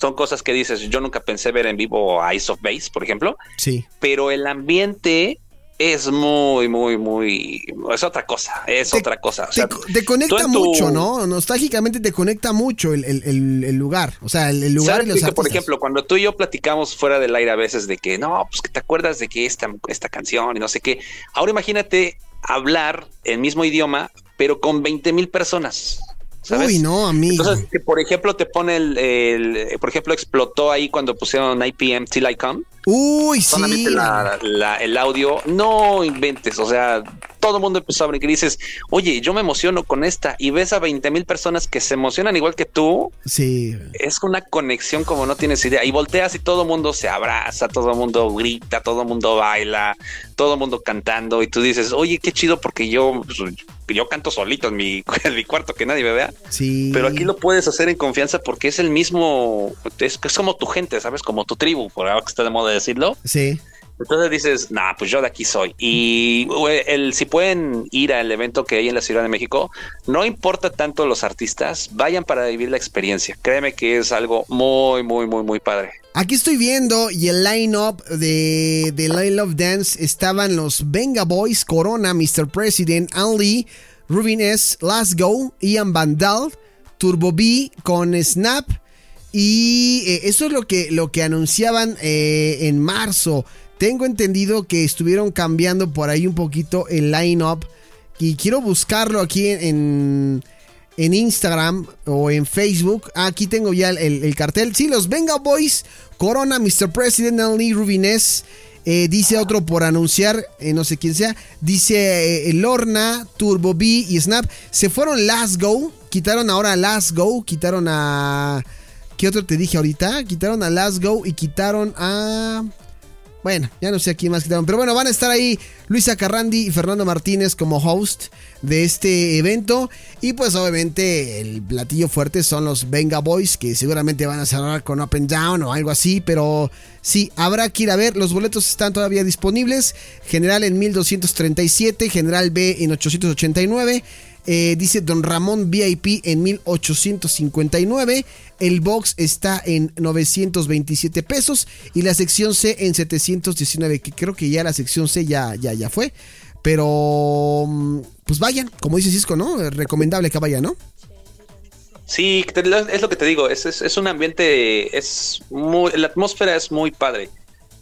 Son cosas que dices, yo nunca pensé ver en vivo a Ice of Base, por ejemplo Sí. pero el ambiente es muy, muy, muy, es otra cosa, es Te- otra cosa. O Te, sea, te conecta tu- mucho, ¿no? Nostálgicamente te conecta mucho el, el- el- el lugar. O sea, el, lugar y ¿sabes los que, por ejemplo, cuando tú y yo platicamos fuera del aire a veces de que no, pues que te acuerdas de que esta, esta canción y no sé qué. Ahora imagínate hablar el mismo idioma, pero con 20 mil personas. ¿Sabes? Uy, no, amigo. Entonces, que por ejemplo te pone el, el- por ejemplo, explotó ahí cuando pusieron IPM Till I Come. Uy, sí. la- la- el audio, no inventes, o sea, todo el mundo empezó a brincar y dices, oye, yo me emociono con esta y ves a 20 mil personas que se emocionan igual que tú, Sí. es una conexión como no tienes idea y volteas y todo el mundo se abraza, todo el mundo grita, todo el mundo baila, todo el mundo cantando y tú dices, oye, qué chido porque yo, pues, yo canto solito en mi, <laughs> en mi cuarto que nadie me vea. Sí. Pero aquí lo puedes hacer en confianza porque es el mismo, es, es como tu gente, ¿sabes? Como tu tribu, por ahora que está de moda decirlo. Sí. Entonces dices, nah, pues yo de aquí soy. Y el, si pueden ir al evento que hay en la Ciudad de México, no importa tanto los artistas, vayan para vivir la experiencia. Créeme que es algo muy, muy, muy, muy padre. Aquí estoy viendo y el line-up de, de Love Dance estaban los Venga Boys, Corona, Mr. President, Lee, Rubin S, Last Go, Ian Vandal, Turbo B con Snap. Y eh, eso es lo que, lo que anunciaban eh, en marzo. Tengo entendido que estuvieron cambiando por ahí un poquito el line-up. Y quiero buscarlo aquí en, en Instagram o en Facebook. Aquí tengo ya el, el- el cartel. Sí, los Venga Boys, Corona, Mr. President, Lee Rubines. Eh, dice otro por anunciar, eh, no sé quién sea. Dice eh, Lorna, Turbo B y Snap. Se fueron Last Go. Quitaron ahora Last Go. Quitaron a. ¿Qué otro te dije ahorita? Quitaron a Last Go y quitaron a. Bueno, ya no sé a quién más quitaron. Pero bueno, van a estar ahí Luisa Carrandi y Fernando Martínez como host de este evento. Y pues obviamente el platillo fuerte son los Venga Boys, que seguramente van a cerrar con Up and Down o algo así. Pero sí, habrá que ir a ver. Los boletos están todavía disponibles. General en 1237, General B en 889. Eh, dice Don Ramón VIP en 1859. El box está en 927 pesos. Y la sección C en 719. Que creo que ya la sección C ya, ya, ya fue. Pero mm, pues vayan, como dice Cisco, ¿no? Recomendable que vayan, ¿no? Sí, es lo que te digo, es, es, es un ambiente, es muy, la atmósfera es muy padre,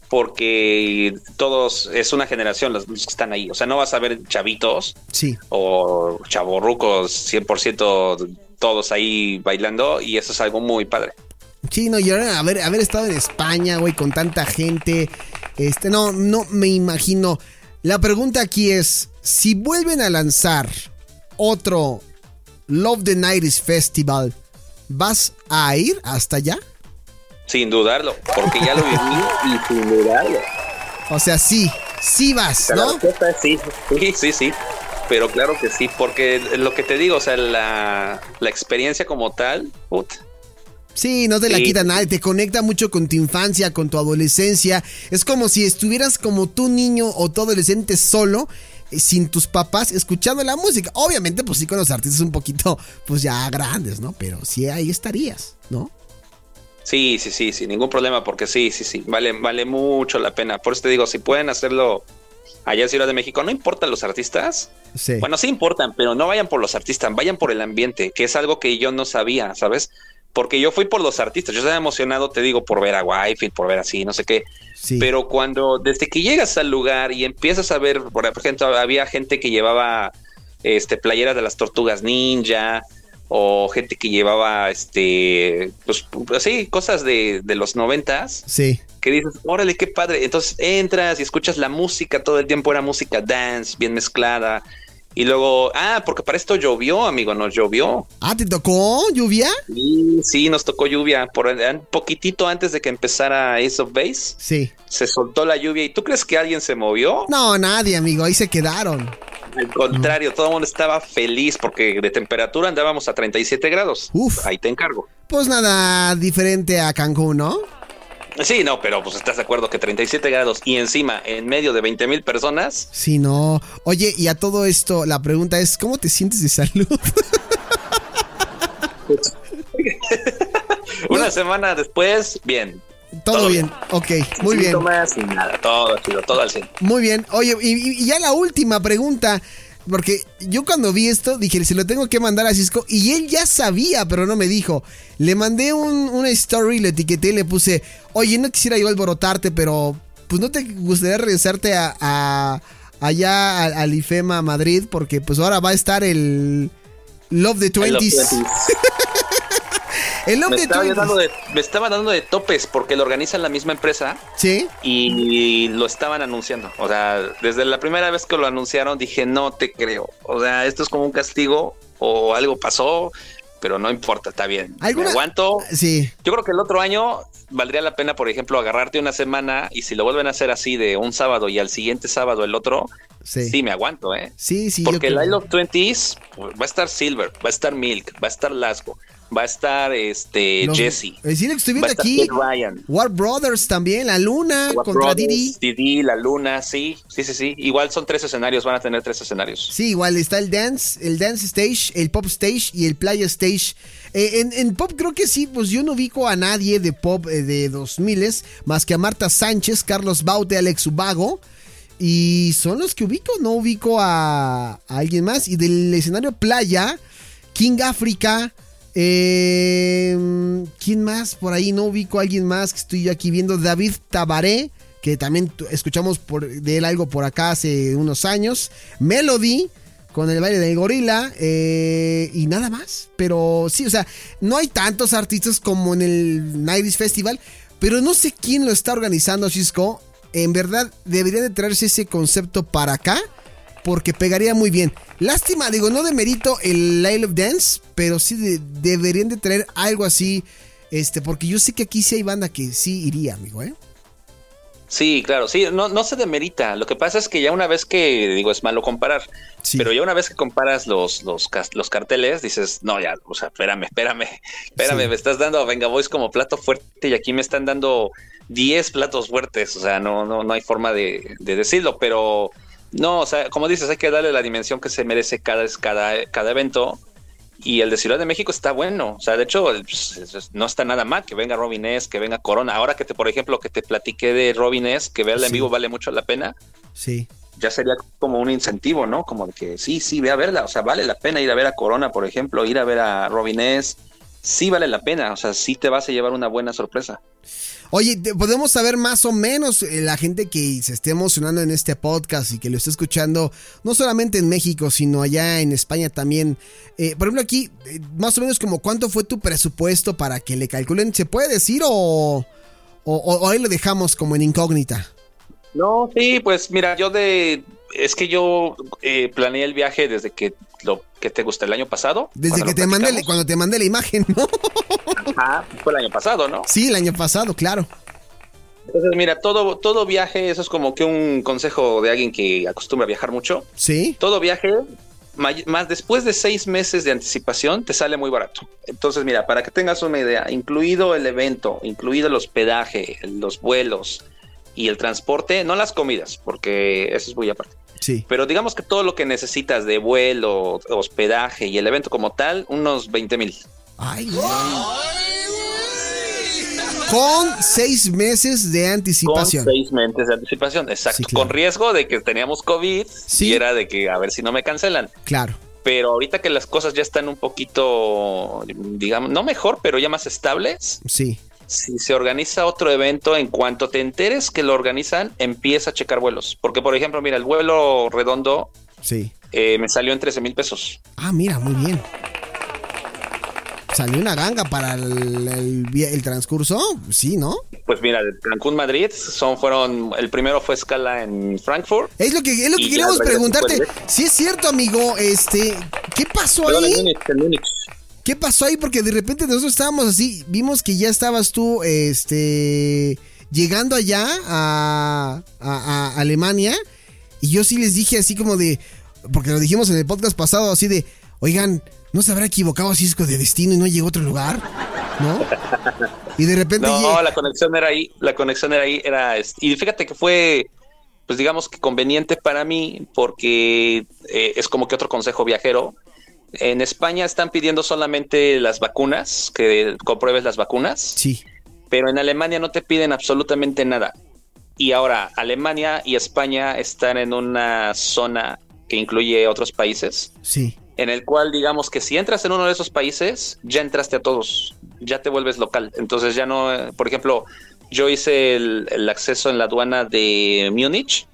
porque todos, es una generación los, que están ahí, o sea, no vas a ver chavitos Sí. o chavorrucos 100% todos ahí bailando y eso es algo muy padre. Sí, no, y ahora haber, haber estado en España, güey, con tanta gente. Este, no, no me imagino. La pregunta aquí es: si vuelven a lanzar otro Love the Nights Festival, ¿vas a ir hasta allá? Sin dudarlo, porque ya lo viví y sin dudarlo. O sea, sí, sí vas, La ¿no? respuesta es sí, sí, sí, sí. Pero claro que sí, porque lo que te digo, o sea, la, la experiencia como tal, put, Sí, no te la Sí. quita nadie, te conecta mucho con tu infancia, con tu adolescencia. Es como si estuvieras como tu niño o tu adolescente solo, eh, sin tus papás, escuchando la música. Obviamente, pues sí, con los artistas un poquito, pues ya grandes, ¿no? Pero sí ahí estarías, ¿no? Sí, sí, sí, sin ningún problema, porque sí, sí, sí, vale, vale mucho la pena. Por eso te digo, si pueden hacerlo allá en Ciudad de México, no importan los artistas. Sí. Bueno, sí importan, pero no vayan por los artistas, vayan por el ambiente, que es algo que yo no sabía, ¿sabes? Porque yo fui por los artistas, yo estaba emocionado, te digo, por ver a Wi-Fi, por ver así, no sé qué. Sí. Pero cuando, desde que llegas al lugar y empiezas a ver, por ejemplo, había gente que llevaba este playeras de las tortugas ninja, o gente que llevaba este pues así cosas de, de los noventas Sí. que dices órale qué padre entonces entras y escuchas la música todo el tiempo era música dance bien mezclada y luego ah porque para esto llovió amigo nos llovió Ah, ¿te tocó lluvia? sí, sí nos tocó lluvia por un poquitito antes de que empezara Ace of Base Sí. se soltó la lluvia y tú crees que alguien se movió No, nadie, amigo, ahí se quedaron. Al contrario, todo el mundo estaba feliz porque de temperatura andábamos a 37 grados. Uf. Ahí te encargo. Pues nada diferente a Cancún, ¿no? Sí, no, pero pues estás de acuerdo que 37 grados y encima en medio de 20 mil personas. Sí, no. Oye, y a todo esto, la pregunta es, ¿cómo te sientes de salud? <laughs> Una semana después, bien. Todo, Todo bien. Ok, muy bien. Nada, todo chido, todo al 100. Muy bien. Oye, y, y ya la última pregunta. Porque yo cuando vi esto dije, se lo tengo que mandar a Cisco. Y él ya sabía, pero no me dijo. Le mandé un, una story, le etiqueté y le puse, oye, no quisiera yo alborotarte, pero pues no te gustaría regresarte a, a- allá al, al IFEMA Madrid. Porque pues ahora va a estar el Love the I love 20s. <laughs> 20s. El Me estaba, yo 20s. dando de, me estaba dando de topes porque lo organiza la misma empresa Sí. y lo estaban anunciando. O sea, desde la primera vez que lo anunciaron dije, no te creo. O sea, esto es como un castigo o algo pasó, pero no importa, está bien. ¿Alguna- Me aguanto. Sí. Yo creo que el otro año valdría la pena, por ejemplo, agarrarte una semana y si lo vuelven a hacer así de un sábado y al siguiente sábado el otro, Sí. sí, me aguanto, ¿eh? Sí, sí. Porque el. I Love 20s pues, va a estar Silver, va a estar Milk, va a estar Lasgo, va a estar este Los- Jesse, Es decir, estoy va a viendo aquí Ryan. War Brothers también, La Luna War contra Brothers, Didi. Didi, La Luna, sí, sí, sí, sí. Igual son tres escenarios, van a tener tres escenarios. Sí, igual está el dance, el dance stage, el pop stage y el playa stage. Eh, en, en pop creo que sí, pues yo no ubico a nadie de pop eh, de 2000 más que a Marta Sánchez, Carlos Baute, Alex Ubago. Y son los que ubico, no ubico a, a alguien más. Y del escenario playa, King África. Eh, ¿Quién más? Por ahí no ubico a alguien más que estoy yo aquí viendo. David Tabaré, que también escuchamos por, de él algo por acá hace unos años. Melody, con el baile del gorila. eh, y nada más. Pero sí, o sea, no hay tantos artistas como en el Nighties Festival. Pero no sé quién lo está organizando, Cisco. En verdad, debería de traerse ese concepto para acá. Porque pegaría muy bien. Lástima, digo, no demerito el Lyle of Dance. Pero sí de- deberían de traer algo así. Este, porque yo sé que aquí sí hay banda que sí iría, amigo, ¿eh? Sí, claro, sí, no, no se demerita. Lo que pasa es que ya una vez que, digo, es malo comparar, Sí. pero ya una vez que comparas los, los, los carteles, dices, no, ya, o sea, espérame, espérame, <laughs> espérame, Sí. me estás dando a Venga Boys como plato fuerte y aquí me están dando 10 platos fuertes, o sea, no, no, no hay forma de, de decirlo, pero no, o sea, como dices, hay que darle la dimensión que se merece cada, cada, cada evento. Y el de Ciudad de México está bueno. O sea, de hecho, pues, es- es- no está nada mal que venga Robin S., que venga Corona. Ahora que te, por ejemplo, que te platiqué de Robin S., que verla en Sí. vivo vale mucho la pena, Sí. ya sería como un incentivo, ¿no? Como de que sí, sí, ve a verla. O sea, vale la pena ir a ver a Corona, por ejemplo, ir a ver a Robin S., sí vale la pena. O sea, sí te vas a llevar una buena sorpresa. Oye, podemos saber más o menos eh, la gente que se esté emocionando en este podcast y que lo esté escuchando, no solamente en México, sino allá en España también. Eh, por ejemplo, aquí, eh, más o menos como cuánto fue tu presupuesto para que le calculen, ¿se puede decir o, o, ahí lo dejamos como en incógnita? No, sí, pues mira, yo de... Es que yo planeé el viaje desde que lo que te gusta el año pasado. Desde que te mandé, cuando te mandé la imagen, ¿no? Ajá, fue el año pasado, ¿no? Sí, el año pasado, claro. Entonces, mira, todo, todo viaje, eso es como que un consejo de alguien que acostumbra a viajar mucho. Sí. Todo viaje, más después de seis meses de anticipación, te sale muy barato. Entonces, mira, para que tengas una idea, incluido el evento, incluido el hospedaje, los vuelos y el transporte, no las comidas, porque eso es muy aparte. Sí. Pero digamos que todo lo que necesitas de vuelo, hospedaje y el evento como tal, unos 20 mil. Ay, güey. Con seis meses de anticipación. Con seis meses de anticipación, exacto. Con riesgo de que teníamos COVID y era de que a ver si no me cancelan. Claro. Pero ahorita que las cosas ya están un poquito, digamos, no mejor, pero ya más estables. Sí. Si se organiza otro evento, en cuanto te enteres que lo organizan, empieza a checar vuelos. Porque, por ejemplo, mira, el vuelo redondo sí. Eh, me salió en 13 mil pesos. Ah, mira, muy bien salió una ganga para el, transcurso, sí, ¿no? Pues mira, Cancún Madrid son fueron el primero fue escala en Frankfurt. Es lo que es lo que queríamos preguntarte. Si es cierto, amigo, este, ¿qué pasó ahí? ¿Qué pasó ahí? Porque de repente nosotros estábamos así, vimos que ya estabas tú, este, llegando allá a, a Alemania y yo sí les dije así como de, porque lo dijimos en el podcast pasado, así de, oigan, ¿No se habrá equivocado Cisco de destino y no llegó a otro lugar? ¿No? Y de repente. No, la conexión era ahí. La conexión era ahí. Era, y fíjate que fue, pues digamos que conveniente para mí, porque eh, es como que otro consejo viajero. En España están pidiendo solamente las vacunas, que compruebes las vacunas. Sí. Pero en Alemania no te piden absolutamente nada. Y ahora, Alemania y España están en una zona que incluye otros países. Sí en el cual digamos que si entras en uno de esos países, ya entraste a todos, ya te vuelves local. Entonces ya no, por ejemplo, yo hice el, acceso en la aduana de Múnich.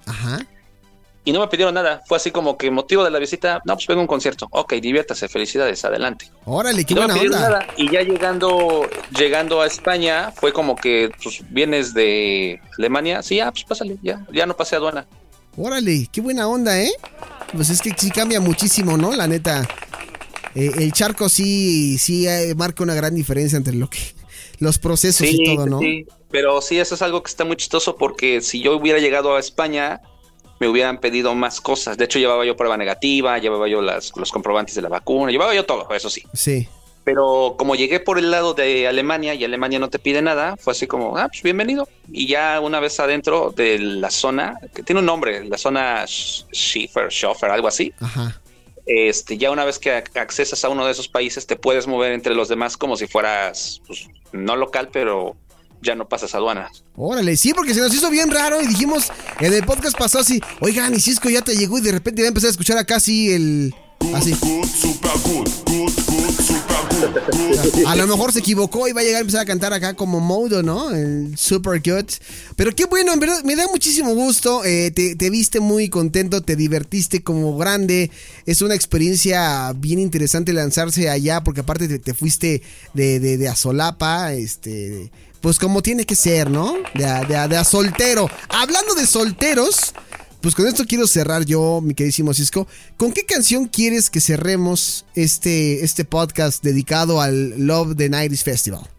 Y no me pidieron nada. Fue así como que motivo de la visita, no, pues vengo a un concierto. Ok, diviértase, felicidades, adelante. Órale, qué no buena onda. Nada. Y ya llegando, llegando a España, fue como que pues, vienes de Alemania. Sí, ya, pues pásale, ya, ya no pasé aduana. Órale, qué buena onda, ¿eh? Pues es que sí cambia muchísimo, ¿no? La neta. Eh, el charco sí, sí eh, marca una gran diferencia entre lo que los procesos y todo, ¿no? Sí, pero sí, eso es algo que está muy chistoso porque si yo hubiera llegado a España, me hubieran pedido más cosas. De hecho, llevaba yo prueba negativa, llevaba yo las, los comprobantes de la vacuna, llevaba yo todo, eso sí. Sí. Pero como llegué por el lado de Alemania y Alemania no te pide nada, fue así como, ah, pues bienvenido. Y ya una vez adentro de la zona, que tiene un nombre, la zona Schiffer, Schoffer, algo así. Ajá. Este, ya una vez que accesas a uno de esos países, te puedes mover entre los demás como si fueras, pues, no local, pero ya no pasas aduanas. Órale, sí, porque se nos hizo bien raro y dijimos en el podcast pasado así, oigan, y Cisco ya te llegó y de repente va a empezar a escuchar acá así el... Así. A lo mejor se equivocó y va a llegar a empezar a cantar acá como Modo, ¿no? El Super Good. Pero qué bueno, en verdad, me da muchísimo gusto. Eh, te, viste muy contento, te divertiste como grande. Es una experiencia bien interesante lanzarse allá, porque aparte te, fuiste de, de, de Azolapa, este. Pues como tiene que ser, ¿no? De, de, de a soltero. Hablando de solteros, pues con esto quiero cerrar yo, mi queridísimo Cisco. ¿Con qué canción quieres que cerremos este, este podcast dedicado al Love the Nights Festival?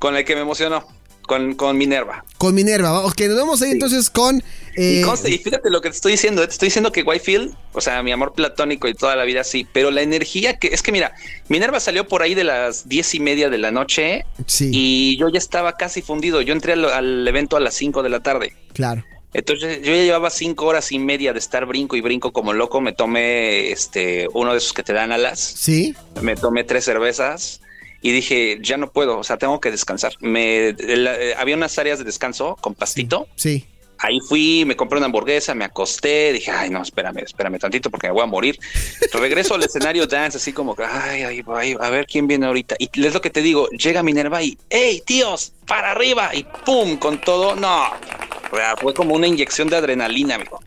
Con el que me emocionó. Con, con, Minerva. Con Minerva, ok, nos vamos ahí entonces con... Eh, y, fíjate lo que te estoy diciendo, te estoy diciendo que Whitefield, o sea, mi amor platónico y toda la vida sí, pero la energía que... Es que mira, Minerva salió por ahí de las diez y media de la noche sí. y yo ya estaba casi fundido, yo entré al, al evento a las 5 de la tarde. Claro. Entonces yo ya llevaba cinco horas y media de estar brinco y brinco como loco. Me tomé este uno de esos que te dan alas. Sí. Me tomé tres cervezas y dije ya no puedo, o sea tengo que descansar. Me eh, había unas áreas de descanso con pastito. Sí. Ahí fui, me compré una hamburguesa, me acosté, dije, ay, no, espérame, espérame tantito porque me voy a morir. Regreso al escenario <laughs> dance, así como ay, ay, ay, a ver quién viene ahorita. Y es lo que te digo, llega Minerva y, hey, tíos, para arriba, y pum, con todo, no, fue como una inyección de adrenalina, amigo.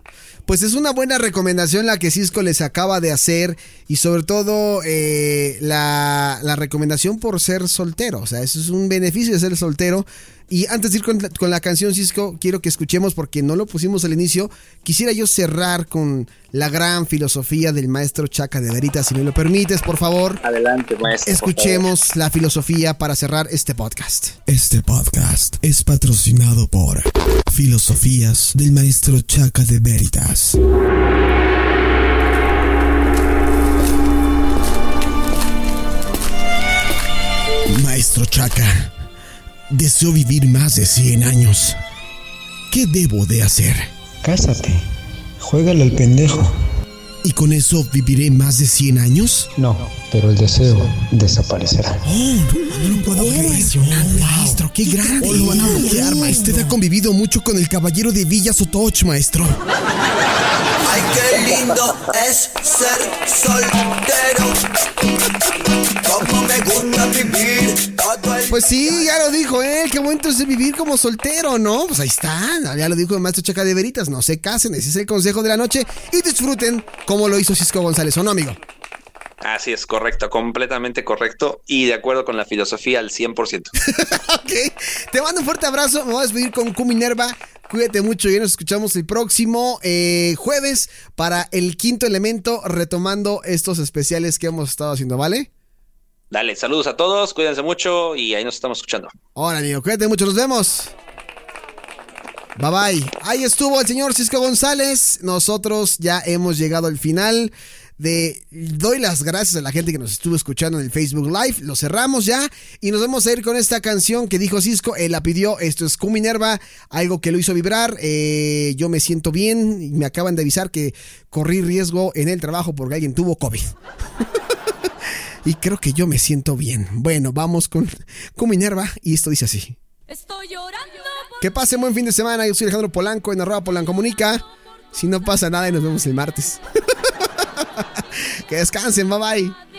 Pues es una buena recomendación la que Cisco les acaba de hacer y sobre todo eh, la, la recomendación por ser soltero. O sea, eso es un beneficio de ser soltero. Y antes de ir con la, canción, Cisco, quiero que escuchemos, porque no lo pusimos al inicio, quisiera yo cerrar con la gran filosofía del maestro Chaca de Verita, si me lo permites, por favor. Adelante, maestro. Escuchemos la filosofía para cerrar este podcast. Este podcast es patrocinado por Filosofías del maestro Chaca de Veritas. Maestro Chaca Deseo vivir más de 100 años. ¿Qué debo de hacer? Cásate. Juégale al pendejo. ¿Y con eso viviré más de 100 años? No, pero el deseo desaparecerá. Oh, no, lo puedo creer. maestro, qué grande. Lo van a bloquear, maestro. Usted ha convivido mucho con el caballero de Villa Sotoch, maestro. Lindo es ser soltero. Me gusta vivir todo el Pues sí, ya lo dijo él. Qué bonito es vivir como soltero, ¿no? Pues ahí está. Ya lo dijo el maestro Chaca de Veritas. No se casen. Ese es el consejo de la noche. Y disfruten como lo hizo Cisco González, ¿o no, amigo? Así es, correcto, completamente correcto y de acuerdo con la filosofía al 100%. <laughs> ok. Te mando un fuerte abrazo. Me voy a despedir con Q Minerva. Cuídate mucho y nos escuchamos el próximo eh, jueves para el quinto elemento, retomando estos especiales que hemos estado haciendo, ¿vale? Dale, saludos a todos, cuídense mucho y ahí nos estamos escuchando. Hola, amigo, cuídate mucho, nos vemos. Bye bye. Ahí estuvo el señor Cisco González. Nosotros ya hemos llegado al final de doy las gracias a la gente que nos estuvo escuchando en el Facebook Live. Lo cerramos ya y nos vamos a ir con esta canción que dijo Cisco. Él la pidió. Esto es Minerva, algo que lo hizo vibrar. Eh, yo me siento bien y me acaban de avisar que corrí riesgo en el trabajo porque alguien tuvo COVID. <laughs> y creo que yo me siento bien. Bueno, vamos con Minerva y esto dice así. Estoy llorando. Que pase buen fin de semana. Yo soy Alejandro Polanco en arroba Polancomunica. Si no pasa nada y nos vemos el martes. <laughs> que descansen, bye bye.